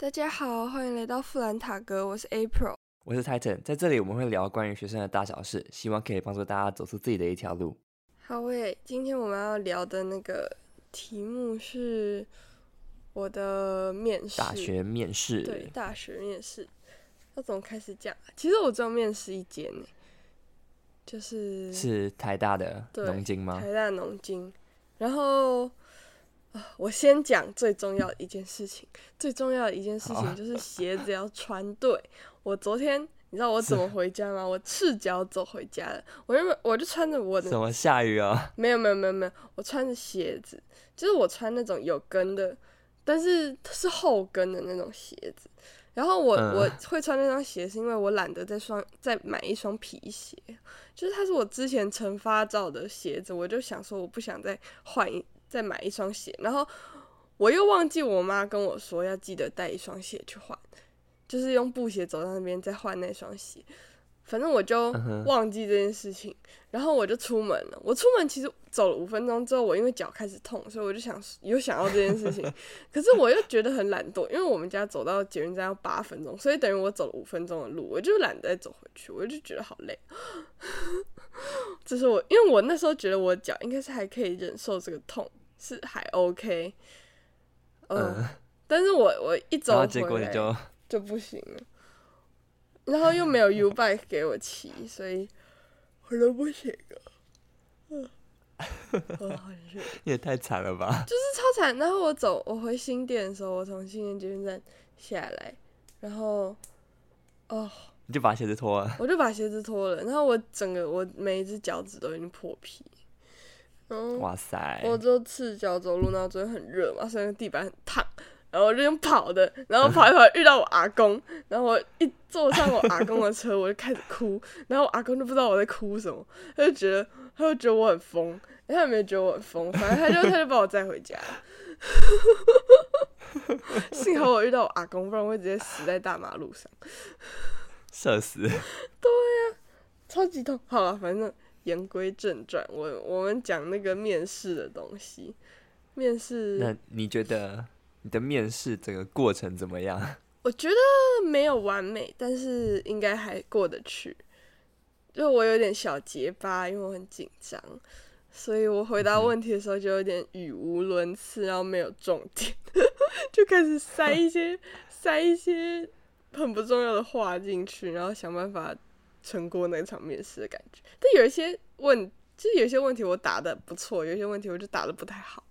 大家好，欢迎来到富兰塔格，我是 April。我是 Titan，在这里我们会聊关于学生的大小事，希望可以帮助大家走出自己的一条路。好喂，今天我们要聊的那个题目是我的面试，大学面试，对，大学面试要怎么开始讲？其实我只有面试一间呢，就是是台大的对农经吗？台大农经，然后啊，我先讲最重要的一件事情，最重要的一件事情就是鞋子要穿对。我昨天你知道我怎么回家吗？我赤脚走回家的，我原本我就穿着我的什么下雨啊？没有没有没有没有，我穿着鞋子，就是我穿那种有跟的，但是是后跟的那种鞋子。然后我、嗯我会穿那双鞋，是因为我懒得再双再买一双皮鞋，就是它是我之前曾发照的鞋子，我就想说我不想再换一再买一双鞋，然后我又忘记我妈跟我说要记得带一双鞋去换，就是用布鞋走到那边再换那双鞋。反正我就忘记这件事情，然后我就出门了。我出门其实走了五分钟之后，我因为脚开始痛，所以我就想有想到这件事情，可是我又觉得很懒惰，因为我们家走到捷运站要八分钟，所以等于我走了五分钟的路，我就懒得再走回去，我就觉得好累。这是我，因为我那时候觉得我脚应该是还可以忍受这个痛，是还 OK，嗯，嗯，但是我我一走回然后结果你来就就不行了，然后又没有 U bike 给我骑，所以我都不行了。嗯，我好热，你也太惨了吧？就是超惨。然后我走，我回新店的时候，我从新店捷运站下来，然后哦，你就把鞋子脱了，我就把鞋子脱了，然后我整个我每一只脚趾都已经破皮，然后哇塞！我就赤脚走路，然后昨天很热嘛，所以地板很烫，然后我就用跑的，然后跑一跑遇到我阿公，然后我一坐上我阿公的车，我就开始哭，然后我阿公就不知道我在哭什么，他就觉得他就觉得我很疯，他也没有觉得我很疯，反正他就他就把我载回家。幸好我遇到我阿公，不然我会直接死在大马路上，社死。对呀超级痛。好了，反正言归正传，我我们讲那个面试的东西，面试。那你觉得你的面试整个过程怎么样？我觉得没有完美，但是应该还过得去。就我有点小结巴，因为我很紧张，所以我回答问题的时候就有点语无伦次，然后没有重点，就开始塞一些塞一些很不重要的话进去，然后想办法撑过那场面试的感觉。但有一些问，就是有一些问题我答的不错，有一些问题我就答的不太好。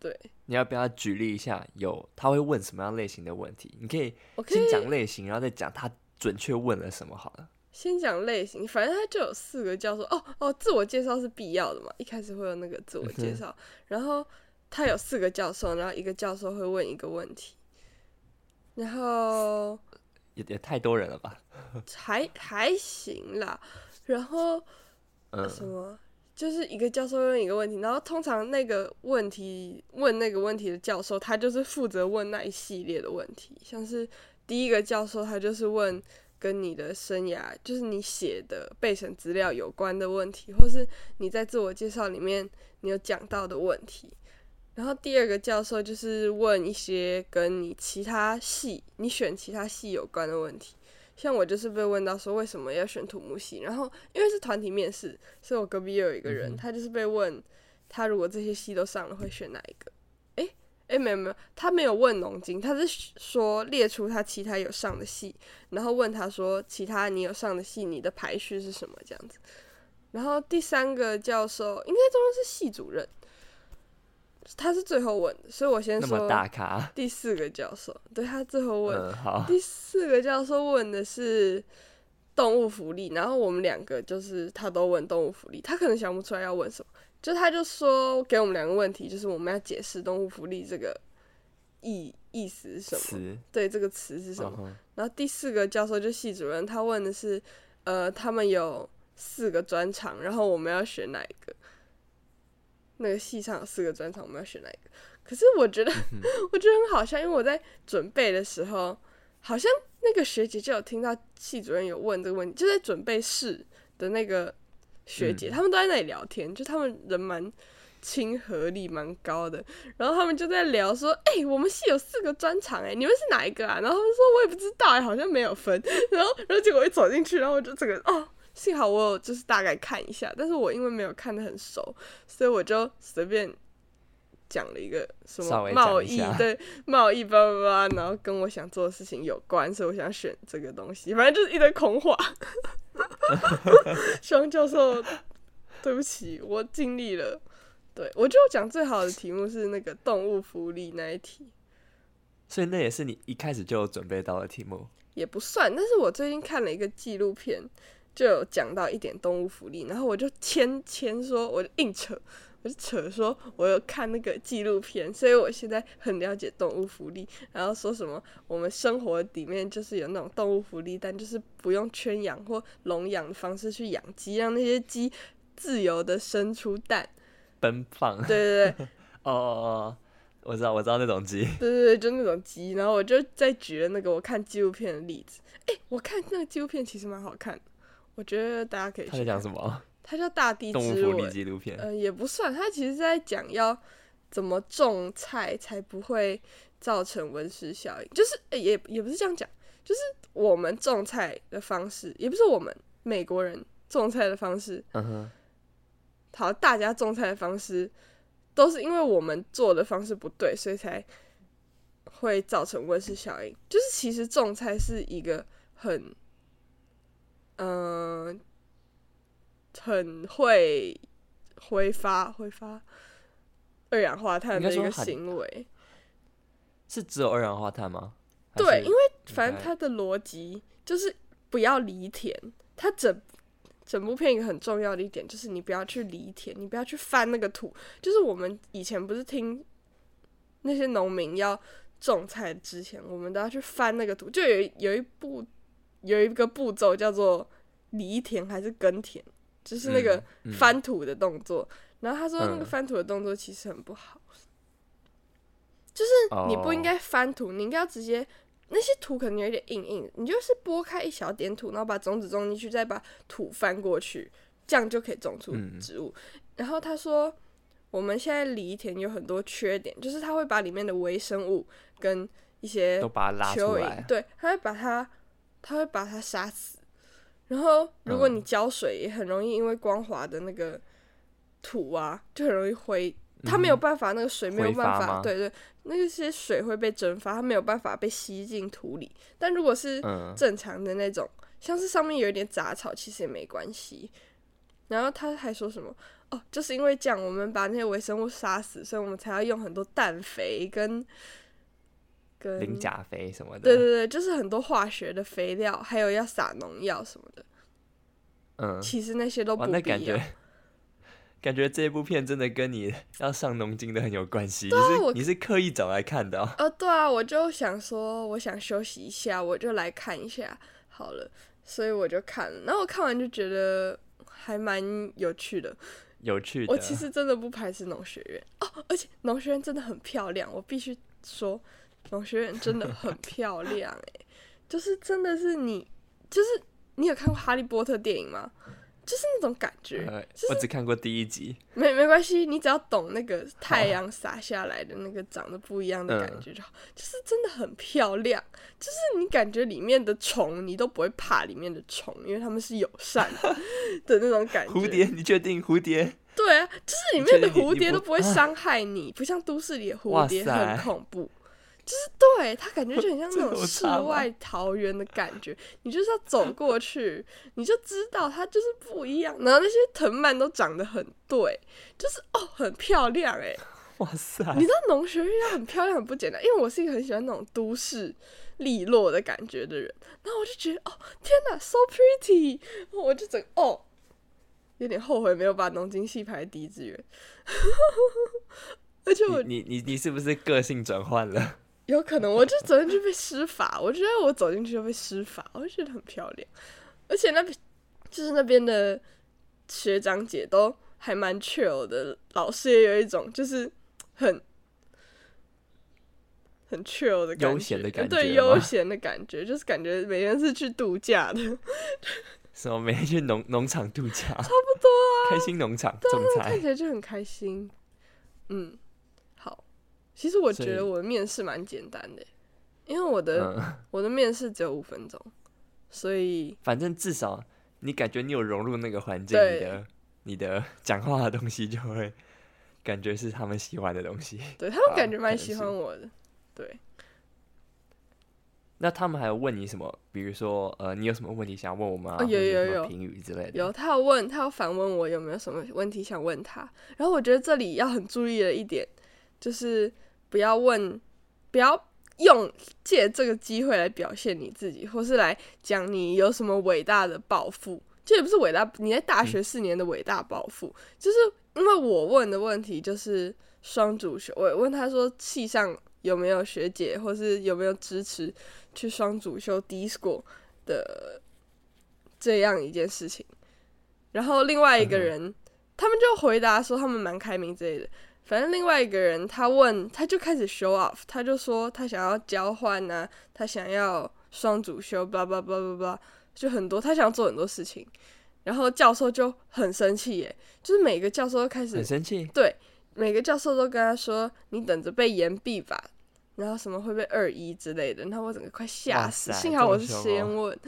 对，你要不要举例一下？有他会问什么样类型的问题？你可以我可以先讲类型，然后再讲他准确问了什么好了。先讲类型，反正他就有四个教授哦哦，自我介绍是必要的嘛，一开始会有那个自我介绍，然后他有四个教授，然后一个教授会问一个问题，然后也也太多人了吧？还还行啦，然后嗯，什么就是一个教授问一个问题，然后通常那个问题问那个问题的教授，他就是负责问那一系列的问题，像是第一个教授他就是问跟你的生涯，就是你写的备审资料有关的问题，或是你在自我介绍里面你有讲到的问题。然后第二个教授就是问一些跟你其他系、你选其他系有关的问题。像我就是被问到说为什么要选土木系，然后因为是团体面试，所以我隔壁又有一个人，嗯他就是被问他如果这些系都上了会选哪一个？诶诶，没有没有，他没有问农经，他是说列出他其他有上的系，然后问他说其他你有上的系你的排序是什么这样子。然后第三个教授应该中间是系主任，他是最后问的，所以我先说大咖。第四个教授，对他最后问，嗯，好。第四个教授问的是动物福利，然后我们两个就是他都问动物福利，他可能想不出来要问什么，就他就说给我们两个问题，就是我们要解释动物福利这个意意思是什么，对这个词是什么。嗯然后第四个教授就系主任，他问的是呃他们有四个专长，然后我们要选哪一个？那个系上有四个专场，我们要选哪一个？可是我觉得，我觉得很好笑，因为我在准备的时候，好像那个学姐就有听到系主任有问这个问题，就在准备室的那个学姐，嗯他们都在那里聊天，就他们人蛮亲和力蛮高的。然后他们就在聊说：“哎、我们系有四个专场，哎，你们是哪一个啊？”然后他们说：“我也不知道，哎，好像没有分。”然后，然后结果一走进去，然后我就整个哦，幸好我有就是大概看一下，但是我因为没有看的很熟，所以我就随便讲了一个什么贸易，对 贸易叭叭叭，然后跟我想做的事情有关，所以我想选这个东西，反正就是一堆空话。希望教授，对不起，我尽力了。对我觉得讲最好的题目是那个动物福利那一题，所以那也是你一开始就有准备到的题目。也不算，但是我最近看了一个纪录片，就有讲到一点动物福利，然后我就牵牵说，我就硬扯，我就扯说我有看那个纪录片，所以我现在很了解动物福利，然后说什么我们生活里面就是有那种动物福利，但就是不用圈养或笼养的方式去养鸡，让那些鸡自由的生出蛋。奔放，对对对，哦哦哦，我知道，我知道那种鸡，对对对，就那种鸡，然后我就再举了那个我看纪录片的例子。哎、我看那个纪录片其实蛮好看的，我觉得大家可以去他在讲看。什么？他叫《大地动物福利之吻》，纪录片。呃，也不算，他其实在讲要怎么种菜才不会造成温室效应，就是、呃也也不是这样讲，就是我们种菜的方式，也不是我们美国人种菜的方式，嗯哼，好，大家种菜的方式都是因为我们做的方式不对，所以才会造成温室效应。就是其实种菜是一个很，嗯、很会挥发挥发二氧化碳的一个行为。是只有二氧化碳吗？对，因为反正该它的逻辑就是不要犁田，它整整部片一个很重要的一点就是你不要去犁田，你不要去翻那个土。就是我们以前不是听那些农民要种菜之前，我们都要去翻那个土，就有有一步有一个步骤叫做犁田还是耕田，就是那个翻土的动作。然后他说那个嗯。翻土的动作其实很不好，就是你不应哦。该翻土，你应该要直接那些土可能有点硬硬，你就是拨开一小点土，然后把种子种进去，再把土翻过去，这样就可以种出嗯植物。然后他说，我们现在犁田有很多缺点，就是它会把里面的微生物跟一些都把它拉出蚯蚓来，对，它会把它，它会把它杀死。然后，如果嗯你浇水，也很容易因为光滑的那个土啊，就很容易灰，它没有办法，那个水没有办法，对对，那些水会被蒸发，它没有办法被吸进土里。但如果是嗯，正常的那种，像是上面有一点杂草，其实也没关系。然后他还说什么？哦，就是因为这样，我们把那些微生物杀死，所以我们才要用很多氮肥跟跟磷钾肥什么的，对对对，就是很多化学的肥料，还有要撒农药什么的。嗯，其实那些都，不必要。那感觉感觉这部片真的跟你要上农经的很有关系，对啊你是你是刻意找来看的、哦，呃，对啊，我就想说，我想休息一下，我就来看一下好了，所以我就看了。然后我看完就觉得还蛮有趣的。有趣的。我其实真的不排斥农学院哦，而且农学院真的很漂亮，我必须说，农学院真的很漂亮诶，就是真的是你，就是你有看过《哈利波特》电影吗？就是那种感觉，呃，我只看过第一集，没没关系，你只要懂那个太阳洒下来的那个长得不一样的感嗯觉就好，就是真的很漂亮，就是你感觉里面的虫你都不会怕里面的虫，因为他们是友善的 的那种感觉。蝴蝶，你确定蝴蝶？对啊，就是里面的蝴蝶都不会伤害你，不像都市里的蝴蝶很恐怖。就是对他感觉就很像那种世外桃源的感觉，你就是要走过去，你就知道它就是不一样。然后那些藤蔓都长得很对，就是哦很漂亮哎、哇塞！你知道农学院要很漂亮很不简单，因为我是一个很喜欢那种都市利落的感觉的人，然后我就觉得哦天哪，so pretty，我就整个哦有点后悔没有把农经系排第一志愿，而且我你你你你是不是个性转换了？有可能我就走进去被施法，我觉得我走进去就被施法，我就觉得很漂亮，而且那边就是那边的学长姐都还蛮 chill 的，老师也有一种就是很很 chill 的感觉，悠闲的感觉对悠 闲的感觉，就是感觉每天是去度假的，什么每天去农农场度假？差不多啊，开心农场种菜看。起来就很开心。嗯，好。其实我觉得我的面试蛮简单的，因为我的、嗯，我的面试只有五分钟，所以反正至少你感觉你有融入那个环境，你的你的讲话的东西就会感觉是他们喜欢的东西。对他们感觉蛮喜欢我的。对，那他们还有问你什么？比如说，呃，你有什么问题想问我们啊？哦有有有评语之类的。有他有问，他有反问我有没有什么问题想问他。然后我觉得这里要很注意的一点就是不要问，不要用借这个机会来表现你自己，或是来讲你有什么伟大的抱负。这也不是伟大，你在大学四年的伟大抱负，就是因为我问的问题就是双主修，我问他说系上有没有学姐，或是有没有支持去双主修 D score 的这样一件事情。然后另外一个人，他们就回答说他们蛮开明之类的。反正另外一个人他问，他就开始 show off，他就说他想要交换呐、他想要双主修，blah blah blah blah blah，就很多，他想做很多事情。然后教授就很生气耶，就是每个教授都开始很生气。对，每个教授都跟他说：“你等着被延毕吧。”然后什么会被二一之类的，然后我整个快吓死。塞幸好我是先哦问，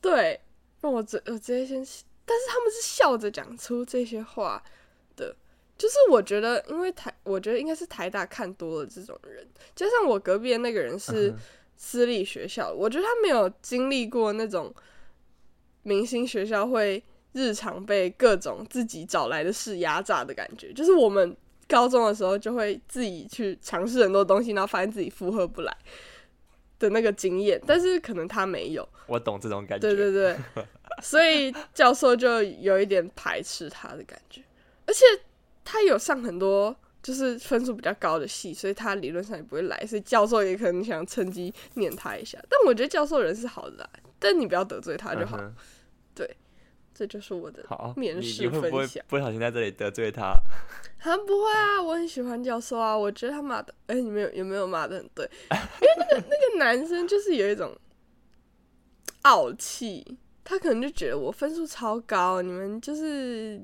对，让我直我直接先，但是他们是笑着讲出这些话的。就是我觉得，因为台，我觉得应该是台大看多了这种人，加上我隔壁的那个人是私立学校，我觉得他没有经历过那种明星学校会日常被各种自己找来的事压榨的感觉。就是我们高中的时候就会自己去尝试很多东西，然后发现自己负荷不来的那个经验，但是可能他没有。我懂这种感觉。对对对，所以教授就有一点排斥他的感觉，而且他有上很多就是分数比较高的戏，所以他理论上也不会来，所以教授也可能想趁机念他一下。但我觉得教授人是好的啦，但你不要得罪他就好。嗯哼这就是我的好，面试分享不小心在这里得罪他？他不会啊，我很喜欢教授啊，我觉得他骂的，哎、你们有有没有骂的很对？因为那个那个男生就是有一种傲气，他可能就觉得我分数超高，你们就是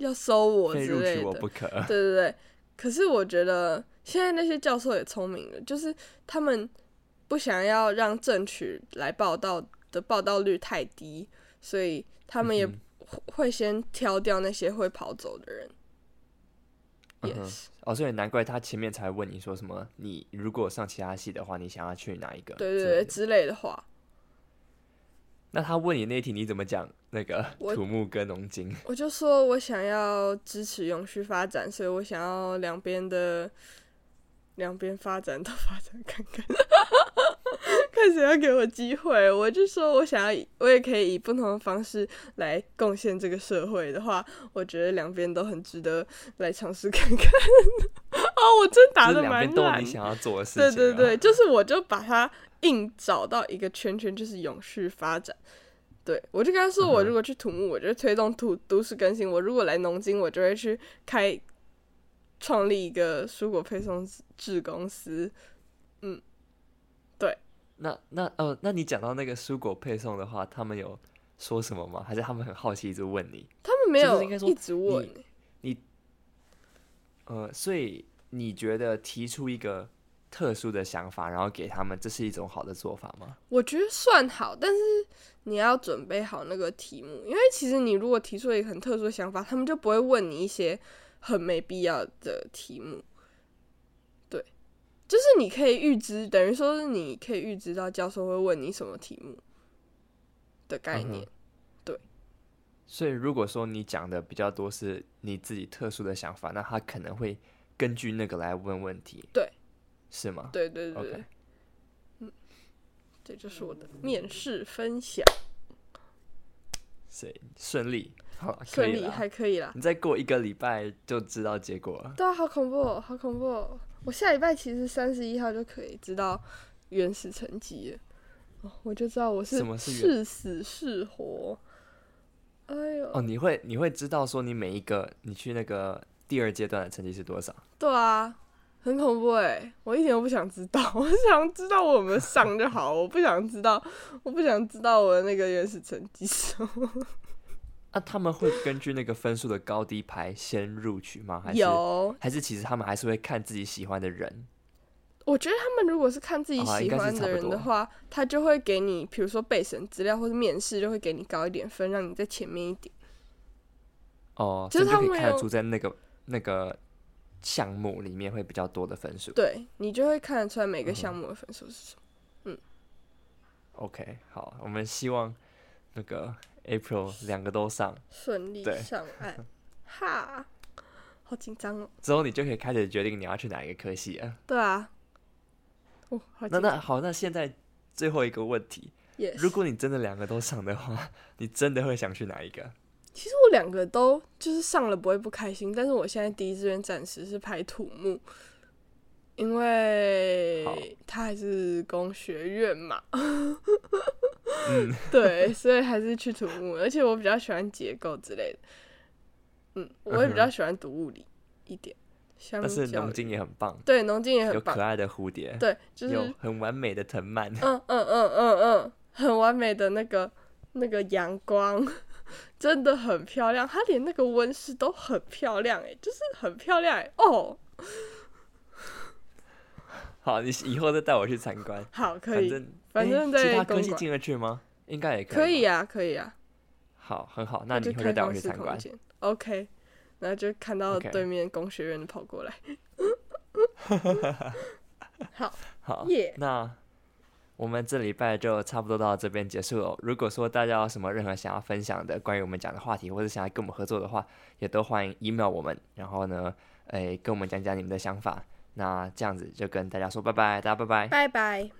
要收我之类的。我不可。对对对，可是我觉得现在那些教授也聪明了，就是他们不想要让正取来报道的报道率太低，所以他们也嗯会会先挑掉那些会跑走的人。嗯哼 Yes，哦，所以难怪他前面才问你说什么，你如果上其他系的话，你想要去哪一个？对对对之类的话，那他问你那一题，你怎么讲那个我土木跟农经？我就说我想要支持永续发展，所以我想要两边的两边发展都发展看看，看谁要给我机会。我就说我想要，我也可以以不同的方式来贡献这个社会的话，我觉得两边都很值得来尝试看看。哦，我真打就是的蛮两边都有烂你想要做的事情、啊。对对对，就是我就把它硬找到一个圈圈，就是永续发展。对我就跟他说，我如果去土木，我就推动土都市更新；我如果来农经，我就会去开创立一个蔬果配送制公司。嗯，对那那哦，那你讲到那个蔬果配送的话，他们有说什么吗？还是他们很好奇，一直问你？他们没有应该说一直问你，呃，所以你觉得提出一个特殊的想法，然后给他们，这是一种好的做法吗？我觉得算好，但是你要准备好那个题目，因为其实你如果提出一个很特殊的想法，他们就不会问你一些很没必要的题目。对，就是你可以预知，等于说是你可以预知到教授会问你什么题目的概念。嗯所以如果说你讲的比较多是你自己特殊的想法，那他可能会根据那个来问问题。对，是吗？对对对嗯，这就是我的面试分享，谁顺利，好，顺利。还可以啦。你再过一个礼拜就知道结果了。对啊，好恐怖、哦，好恐怖、哦！我下礼拜其实三十一号就可以知道原始成绩了，哦，我就知道我是是死是活。哎呦，哦，你会你会知道说你每一个你去那个第二阶段的成绩是多少？对啊，很恐怖哎！我一点都不想知道，我想知道我有没有上就好，我不想知道，我不想知道我的那个原始成绩是什么。啊，他们会根据那个分数的高低排先录取吗？还是有，还是其实他们还是会看自己喜欢的人？我觉得他们如果是看自己喜欢的人的话，他就会给你，比如说备审资料或者面试，就会给你高一点分，让你在前面一点。哦，就是所以就可以他们有看得出在那个那个项目里面会比较多的分数。对你就会看得出来每个项目的分数是什么。嗯 OK，好，我们希望那个 April 两个都上，顺利上岸，哈，好紧张哦。之后你就可以开始决定你要去哪一个科系啊。对啊，哦，好那。那好，那现在最后一个问题，也如果你真的两个都上的话，你真的会想去哪一个？其实我两个都就是上了不会不开心，但是我现在第一志愿暂时是排土木，因好为它还是工学院嘛，嗯，对，所以还是去土木，而且我比较喜欢结构之类的，嗯，我也比较喜欢读物理一点，但是农经也很棒，对农经也很棒，有可爱的蝴蝶，对，就是有很完美的藤蔓。嗯嗯嗯嗯嗯，很完美的那个那个阳光，真的很漂亮。它连那个温室都很漂亮，哎，就是很漂亮哎。哦，好，你以后再带我去参观。好，可以，反正反诶正在其他科公馆系进得去吗？应该也可以。可以。啊，可以啊。好，很好，那你以后就带我去参观。，OK。然后就看到对面工学院的跑过来，好，好耶那我们这礼拜就差不多到这边结束了。如果说大家有什么任何想要分享的关于我们讲的话题，或者想要跟我们合作的话，也都欢迎 email 我们，然后呢，诶，跟我们讲讲你们的想法。那这样子就跟大家说拜拜，大家拜拜。拜拜。